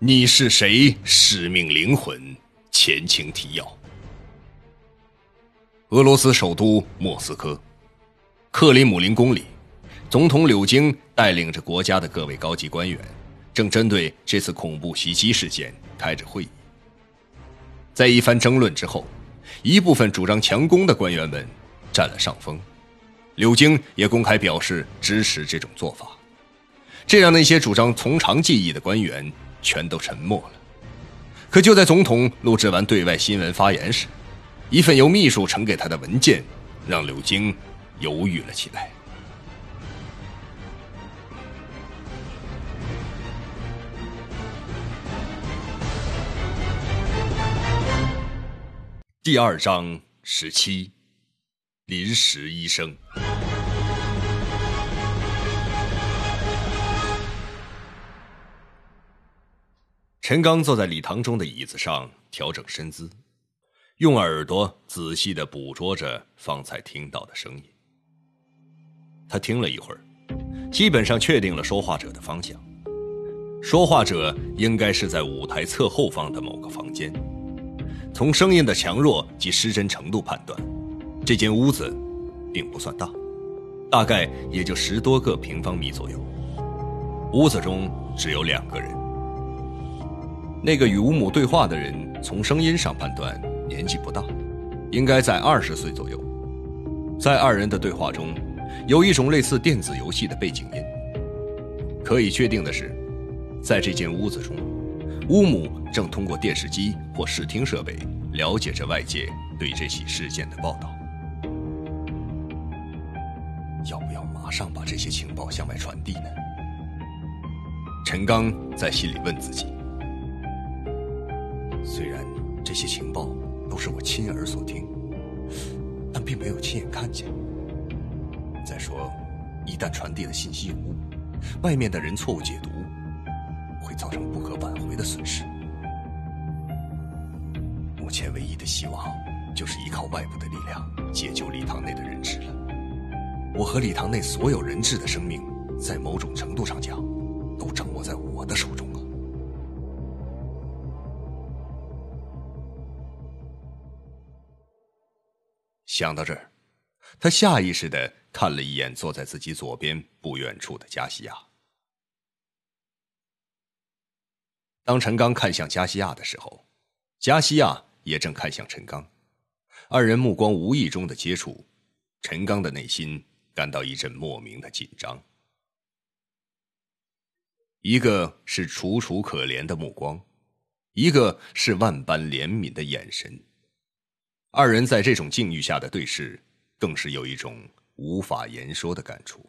你是谁？使命灵魂。前情提要：俄罗斯首都莫斯科，克里姆林宫里，总统柳京带领着国家的各位高级官员，正针对这次恐怖袭击事件开着会议。在一番争论之后，一部分主张强攻的官员们占了上风，柳京也公开表示支持这种做法，这让那些主张从长计议的官员全都沉默了。可就在总统录制完对外新闻发言时，一份由秘书呈给他的文件让柳京犹豫了起来。第二章十七，临时医生。陈刚坐在礼堂中的椅子上，调整身姿，用耳朵仔细的捕捉着方才听到的声音。他听了一会儿，基本上确定了说话者的方向。说话者应该是在舞台侧后方的某个房间。从声音的强弱及失真程度判断，这间屋子并不算大，大概也就十多个平方米左右。屋子中只有两个人。那个与乌母对话的人，从声音上判断年纪不大，应该在二十岁左右。在二人的对话中，有一种类似电子游戏的背景音。可以确定的是，在这间屋子中。乌姆正通过电视机或视听设备了解着外界对这起事件的报道。要不要马上把这些情报向外传递呢？陈刚在心里问自己。虽然这些情报都是我亲耳所听，但并没有亲眼看见。再说，一旦传递了信息有误，外面的人错误解读。会造成不可挽回的损失。目前唯一的希望，就是依靠外部的力量解救礼堂内的人质了。我和礼堂内所有人质的生命，在某种程度上讲，都掌握在我的手中想到这儿，他下意识的看了一眼坐在自己左边不远处的加西亚。当陈刚看向加西亚的时候，加西亚也正看向陈刚，二人目光无意中的接触，陈刚的内心感到一阵莫名的紧张。一个是楚楚可怜的目光，一个是万般怜悯的眼神，二人在这种境遇下的对视，更是有一种无法言说的感触。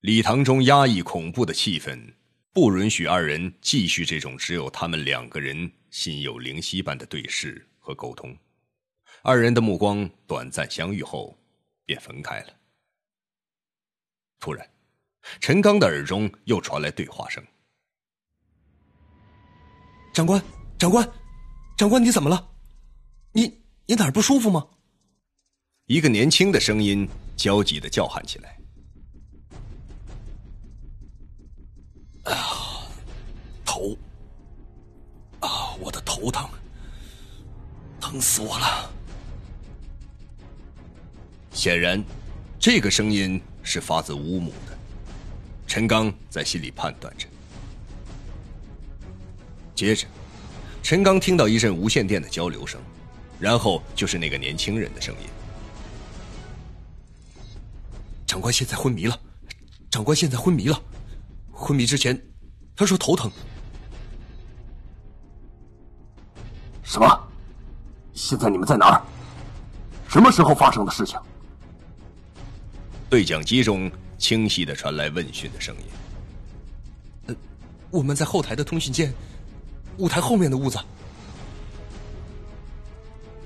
礼堂中压抑恐怖的气氛。不允许二人继续这种只有他们两个人心有灵犀般的对视和沟通。二人的目光短暂相遇后，便分开了。突然，陈刚的耳中又传来对话声：“长官，长官，长官，你怎么了？你你哪儿不舒服吗？”一个年轻的声音焦急的叫喊起来。啊，头啊，我的头疼，疼死我了！显然，这个声音是发自乌姆的。陈刚在心里判断着。接着，陈刚听到一阵无线电的交流声，然后就是那个年轻人的声音：“长官现在昏迷了，长官现在昏迷了。”昏迷之前，他说头疼。什么？现在你们在哪儿？什么时候发生的事情？对讲机中清晰的传来问讯的声音。呃，我们在后台的通讯间，舞台后面的屋子。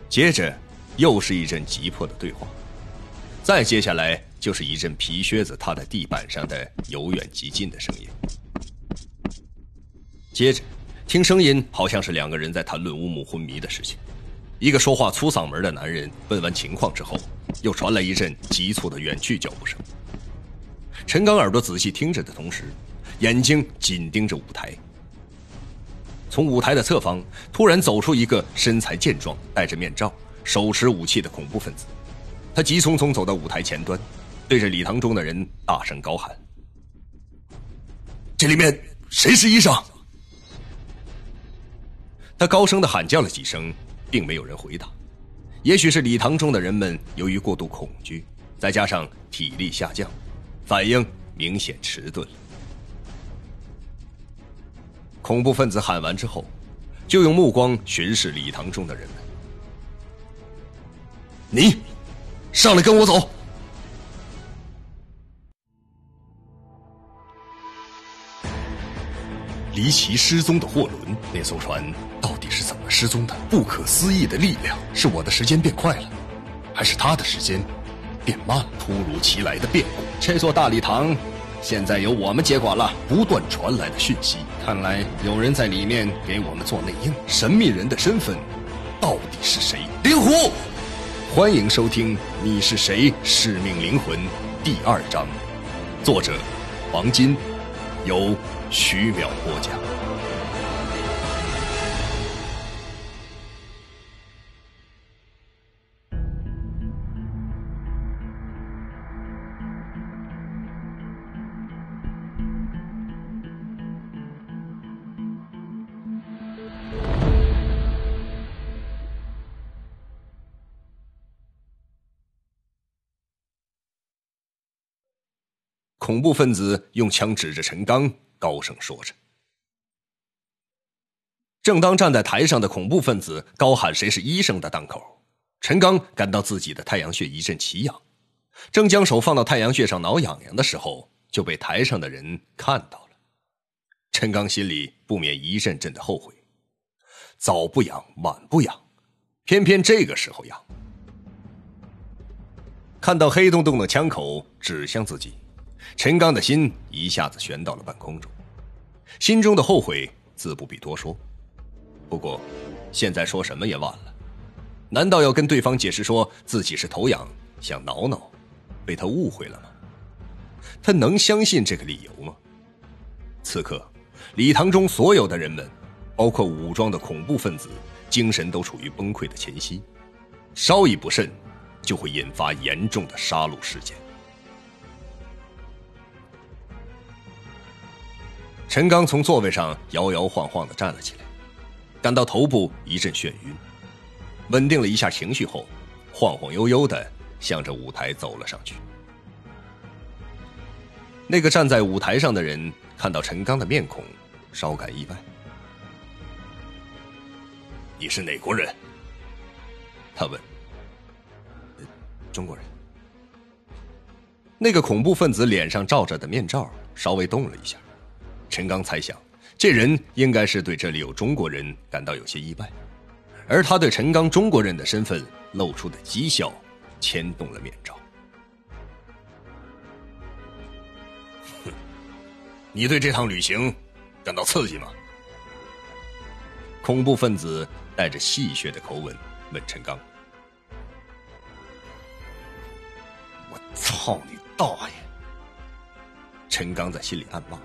接着，又是一阵急迫的对话，再接下来。就是一阵皮靴子踏在地板上的由远及近的声音。接着，听声音好像是两个人在谈论乌木昏迷的事情。一个说话粗嗓门的男人问完情况之后，又传来一阵急促的远去脚步声。陈刚耳朵仔细听着的同时，眼睛紧盯着舞台。从舞台的侧方突然走出一个身材健壮、戴着面罩、手持武器的恐怖分子，他急匆匆走到舞台前端，对着礼堂中的人大声高喊：“这里面谁是医生？”他高声的喊叫了几声，并没有人回答。也许是礼堂中的人们由于过度恐惧，再加上体力下降，反应明显迟钝了。恐怖分子喊完之后，就用目光巡视礼堂中的人们。你，上来跟我走。离奇失踪的货轮，那艘船到底是怎么失踪的？不可思议的力量，是我的时间变快了，还是他的时间变慢了？突如其来的变故，这座大礼堂。现在由我们接管了。不断传来的讯息，看来有人在里面给我们做内应。神秘人的身份到底是谁？灵狐，欢迎收听《你是谁？使命灵魂》第二章，作者王金，由徐淼播讲。恐怖分子用枪指着陈刚，高声说着。正当站在台上的恐怖分子高喊“谁是医生”的当口，陈刚感到自己的太阳穴一阵奇痒，正将手放到太阳穴上挠痒痒的时候，就被台上的人看到了。陈刚心里不免一阵阵的后悔，早不痒，晚不痒，偏偏这个时候痒。看到黑洞洞的枪口指向自己。陈刚的心一下子悬到了半空中，心中的后悔自不必多说。不过，现在说什么也晚了。难道要跟对方解释说自己是头痒，想挠挠，被他误会了吗？他能相信这个理由吗？此刻，礼堂中所有的人们，包括武装的恐怖分子，精神都处于崩溃的前夕，稍一不慎，就会引发严重的杀戮事件。陈刚从座位上摇摇晃晃的站了起来，感到头部一阵眩晕，稳定了一下情绪后，晃晃悠悠的向着舞台走了上去。那个站在舞台上的人看到陈刚的面孔，稍感意外。你是哪国人？他问。中国人。那个恐怖分子脸上罩着的面罩稍微动了一下。陈刚猜想，这人应该是对这里有中国人感到有些意外，而他对陈刚中国人的身份露出的讥笑，牵动了面罩。哼，你对这趟旅行感到刺激吗？恐怖分子带着戏谑的口吻问陈刚：“我操你大爷！”陈刚在心里暗骂。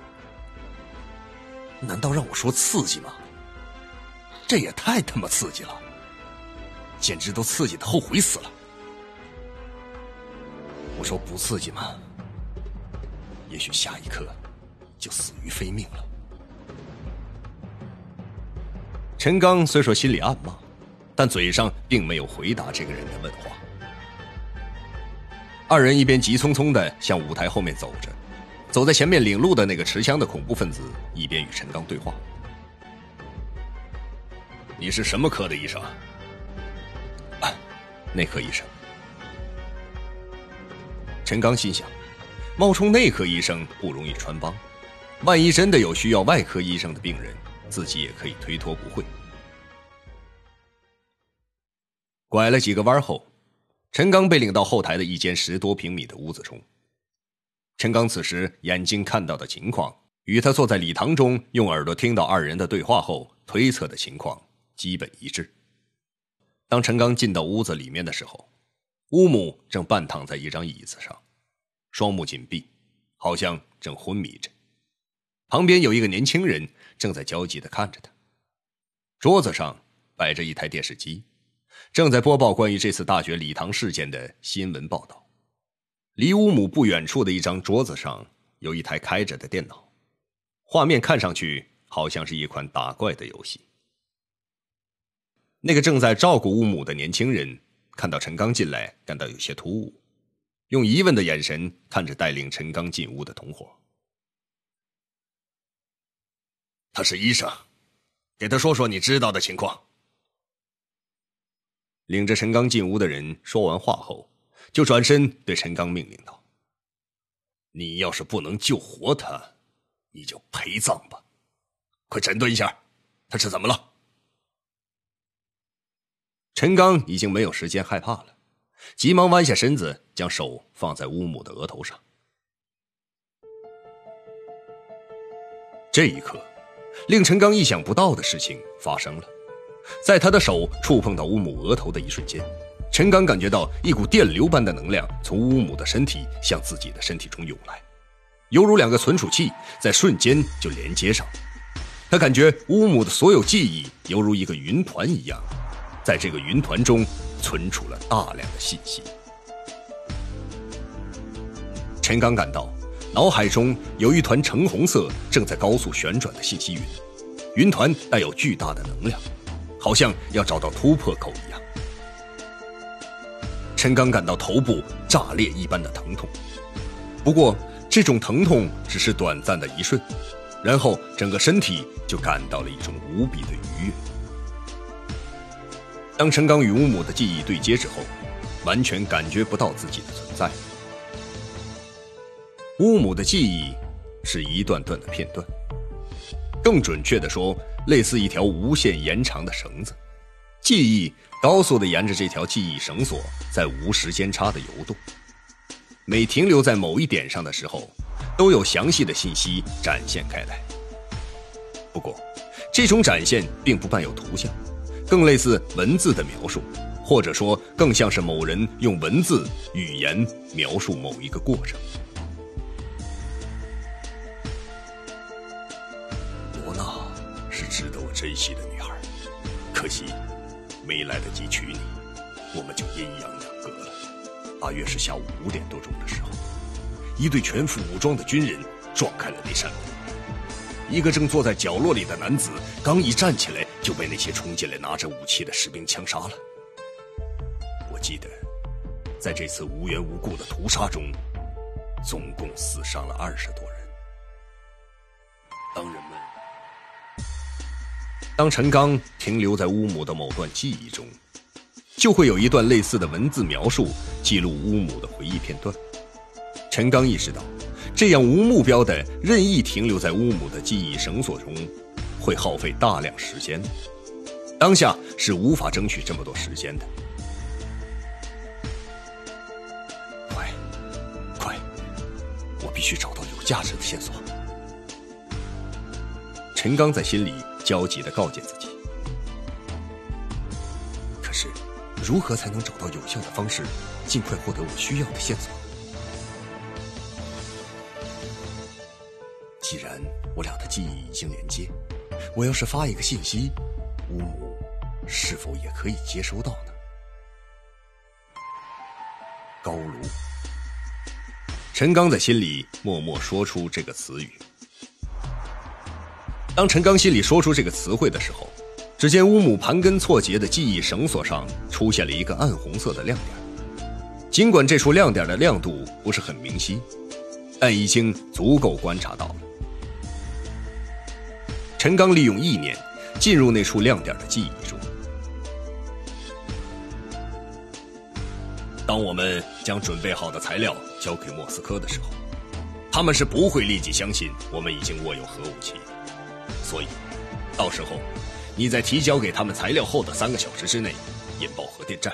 难道让我说刺激吗？这也太他妈刺激了，简直都刺激的后悔死了。我说不刺激吗？也许下一刻就死于非命了。陈刚虽说心里暗骂，但嘴上并没有回答这个人的问话。二人一边急匆匆的向舞台后面走着。走在前面领路的那个持枪的恐怖分子一边与陈刚对话：“你是什么科的医生？”“啊内科医生。”陈刚心想：“冒充内科医生不容易穿帮，万一真的有需要外科医生的病人，自己也可以推脱不讳。”拐了几个弯后，陈刚被领到后台的一间十多平米的屋子中。陈刚此时眼睛看到的情况，与他坐在礼堂中用耳朵听到二人的对话后推测的情况基本一致。当陈刚进到屋子里面的时候，乌木正半躺在一张椅子上，双目紧闭，好像正昏迷着。旁边有一个年轻人正在焦急的看着他。桌子上摆着一台电视机，正在播报关于这次大学礼堂事件的新闻报道。离乌姆不远处的一张桌子上有一台开着的电脑，画面看上去好像是一款打怪的游戏。那个正在照顾乌姆的年轻人看到陈刚进来，感到有些突兀，用疑问的眼神看着带领陈刚进屋的同伙。他是医生，给他说说你知道的情况。领着陈刚进屋的人说完话后，就转身对陈刚命令道：“你要是不能救活他，你就陪葬吧！快诊断一下，他是怎么了？”陈刚已经没有时间害怕了，急忙弯下身子，将手放在乌母的额头上。这一刻。令陈刚意想不到的事情发生了，在他的手触碰到乌母额头的一瞬间，陈刚感觉到一股电流般的能量从乌姆的身体向自己的身体中涌来，犹如两个存储器在瞬间就连接上。他感觉乌姆的所有记忆犹如一个云团一样，在这个云团中存储了大量的信息。陈刚感到。脑海中有一团橙红色正在高速旋转的信息云，云团带有巨大的能量，好像要找到突破口一样。陈刚感到头部炸裂一般的疼痛，不过这种疼痛只是短暂的一瞬，然后整个身体就感到了一种无比的愉悦。当陈刚与乌姆的记忆对接之后，完全感觉不到自己的存在。乌姆的记忆是一段段的片段，更准确的说，类似一条无限延长的绳子，记忆高速的沿着这条记忆绳索在无时间差的游动，每停留在某一点上的时候，都有详细的信息展现开来。不过，这种展现并不伴有图像，更类似文字的描述，或者说更像是某人用文字语言描述某一个过程。罗娜是值得我珍惜的女孩，可惜没来得及娶你，我们就阴阳两隔了。大约是下午五点多钟的时候，一队全副武装的军人撞开了那扇门。一个正坐在角落里的男子刚一站起来，就被那些冲进来拿着武器的士兵枪杀了。我记得，在这次无缘无故的屠杀中，总共死伤了二十多人。当人。当陈刚停留在乌姆的某段记忆中，就会有一段类似的文字描述记录乌姆的回忆片段。陈刚意识到，这样无目标的任意停留在乌姆的记忆绳索中，会耗费大量时间。当下是无法争取这么多时间的。快，快，我必须找到有价值的线索。陈刚在心里。焦急的告诫自己。可是，如何才能找到有效的方式，尽快获得我需要的线索？既然我俩的记忆已经连接，我要是发一个信息，乌姆是否也可以接收到呢？高炉。陈刚在心里默默说出这个词语。当陈刚心里说出这个词汇的时候，只见乌姆盘根错节的记忆绳索上出现了一个暗红色的亮点。尽管这处亮点的亮度不是很明晰，但已经足够观察到了。陈刚利用意念进入那处亮点的记忆中。当我们将准备好的材料交给莫斯科的时候，他们是不会立即相信我们已经握有核武器。所以，到时候你在提交给他们材料后的三个小时之内引爆核电站，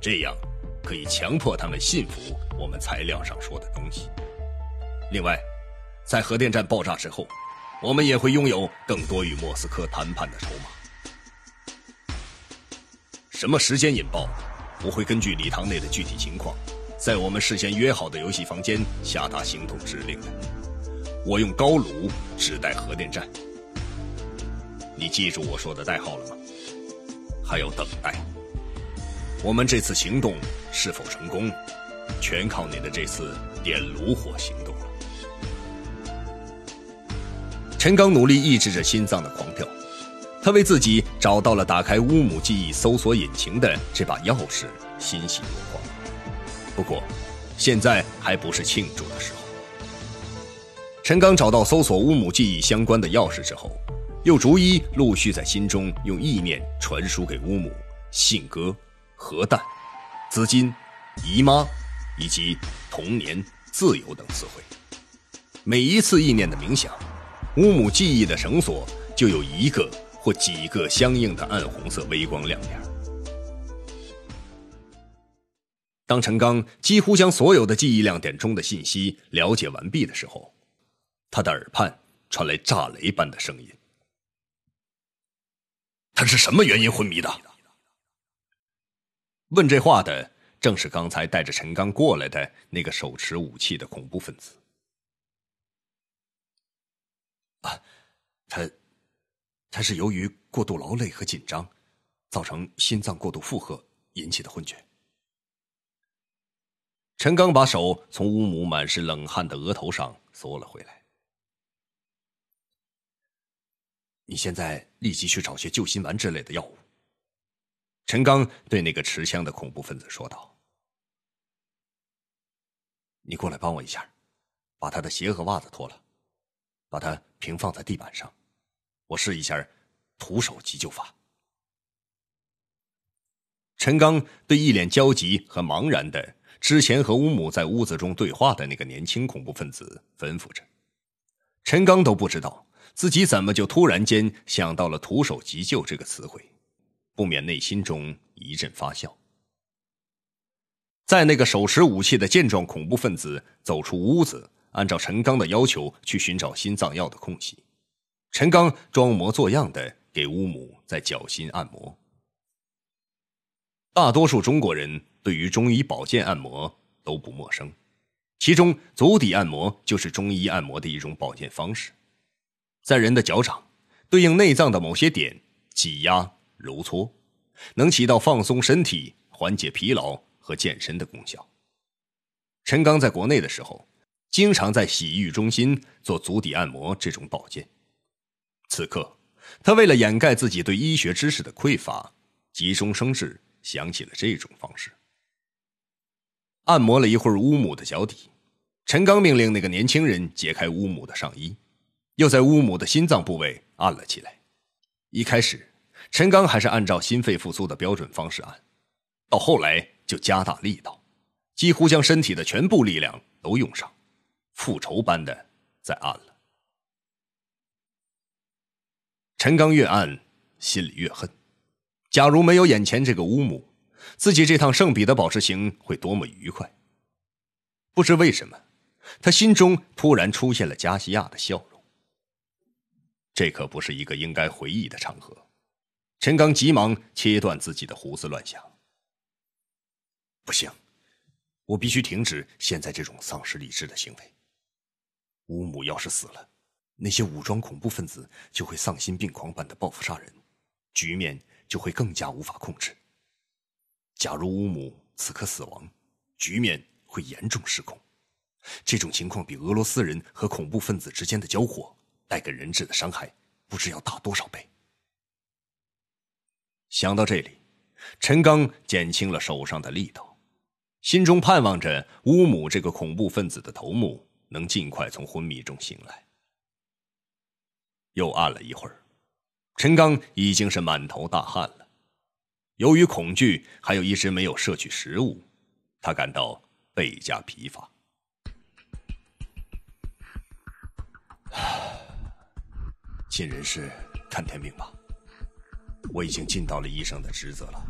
这样可以强迫他们信服我们材料上说的东西。另外，在核电站爆炸之后，我们也会拥有更多与莫斯科谈判的筹码。什么时间引爆，我会根据礼堂内的具体情况，在我们事先约好的游戏房间下达行动指令的。我用高炉指代核电站。你记住我说的代号了吗？还要等待。我们这次行动是否成功，全靠你的这次点炉火行动了。陈刚努力抑制着心脏的狂跳，他为自己找到了打开乌姆记忆搜索引擎的这把钥匙，欣喜若狂。不过，现在还不是庆祝的时候。陈刚找到搜索乌姆记忆相关的钥匙之后，又逐一陆续在心中用意念传输给乌姆信鸽、核弹、资金、姨妈以及童年、自由等词汇。每一次意念的冥想，乌姆记忆的绳索就有一个或几个相应的暗红色微光亮点。当陈刚几乎将所有的记忆亮点中的信息了解完毕的时候，他的耳畔传来炸雷般的声音：“他是什么原因昏迷的？”问这话的正是刚才带着陈刚过来的那个手持武器的恐怖分子。啊，他，他是由于过度劳累和紧张，造成心脏过度负荷引起的昏厥。陈刚把手从乌姆满是冷汗的额头上缩了回来。你现在立即去找些救心丸之类的药物。陈刚对那个持枪的恐怖分子说道：“你过来帮我一下，把他的鞋和袜子脱了，把他平放在地板上，我试一下徒手急救法。”陈刚对一脸焦急和茫然的之前和乌姆在屋子中对话的那个年轻恐怖分子吩咐着。陈刚都不知道。自己怎么就突然间想到了“徒手急救”这个词汇，不免内心中一阵发笑。在那个手持武器的健壮恐怖分子走出屋子，按照陈刚的要求去寻找心脏药的空隙，陈刚装模作样的给乌姆在脚心按摩。大多数中国人对于中医保健按摩都不陌生，其中足底按摩就是中医按摩的一种保健方式。在人的脚掌，对应内脏的某些点挤压揉搓，能起到放松身体、缓解疲劳和健身的功效。陈刚在国内的时候，经常在洗浴中心做足底按摩这种保健。此刻，他为了掩盖自己对医学知识的匮乏，急中生智，想起了这种方式。按摩了一会儿乌姆的脚底，陈刚命令那个年轻人解开乌姆的上衣。又在乌姆的心脏部位按了起来。一开始，陈刚还是按照心肺复苏的标准方式按，到后来就加大力道，几乎将身体的全部力量都用上，复仇般的在按了。陈刚越按，心里越恨。假如没有眼前这个乌姆，自己这趟圣彼得堡之行会多么愉快。不知为什么，他心中突然出现了加西亚的笑。这可不是一个应该回忆的场合。陈刚急忙切断自己的胡思乱想。不行，我必须停止现在这种丧失理智的行为。乌姆要是死了，那些武装恐怖分子就会丧心病狂般的报复杀人，局面就会更加无法控制。假如乌姆此刻死亡，局面会严重失控。这种情况比俄罗斯人和恐怖分子之间的交火。带给人质的伤害，不知要大多少倍。想到这里，陈刚减轻了手上的力道，心中盼望着乌姆这个恐怖分子的头目能尽快从昏迷中醒来。又按了一会儿，陈刚已经是满头大汗了。由于恐惧，还有一直没有摄取食物，他感到倍加疲乏。尽人事，看天命吧。我已经尽到了医生的职责了。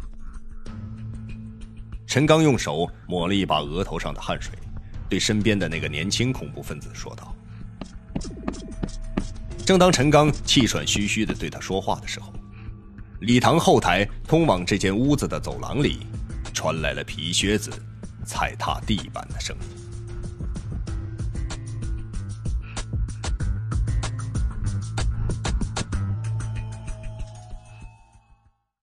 陈刚用手抹了一把额头上的汗水，对身边的那个年轻恐怖分子说道。正当陈刚气喘吁吁的对他说话的时候，礼堂后台通往这间屋子的走廊里，传来了皮靴子踩踏地板的声音。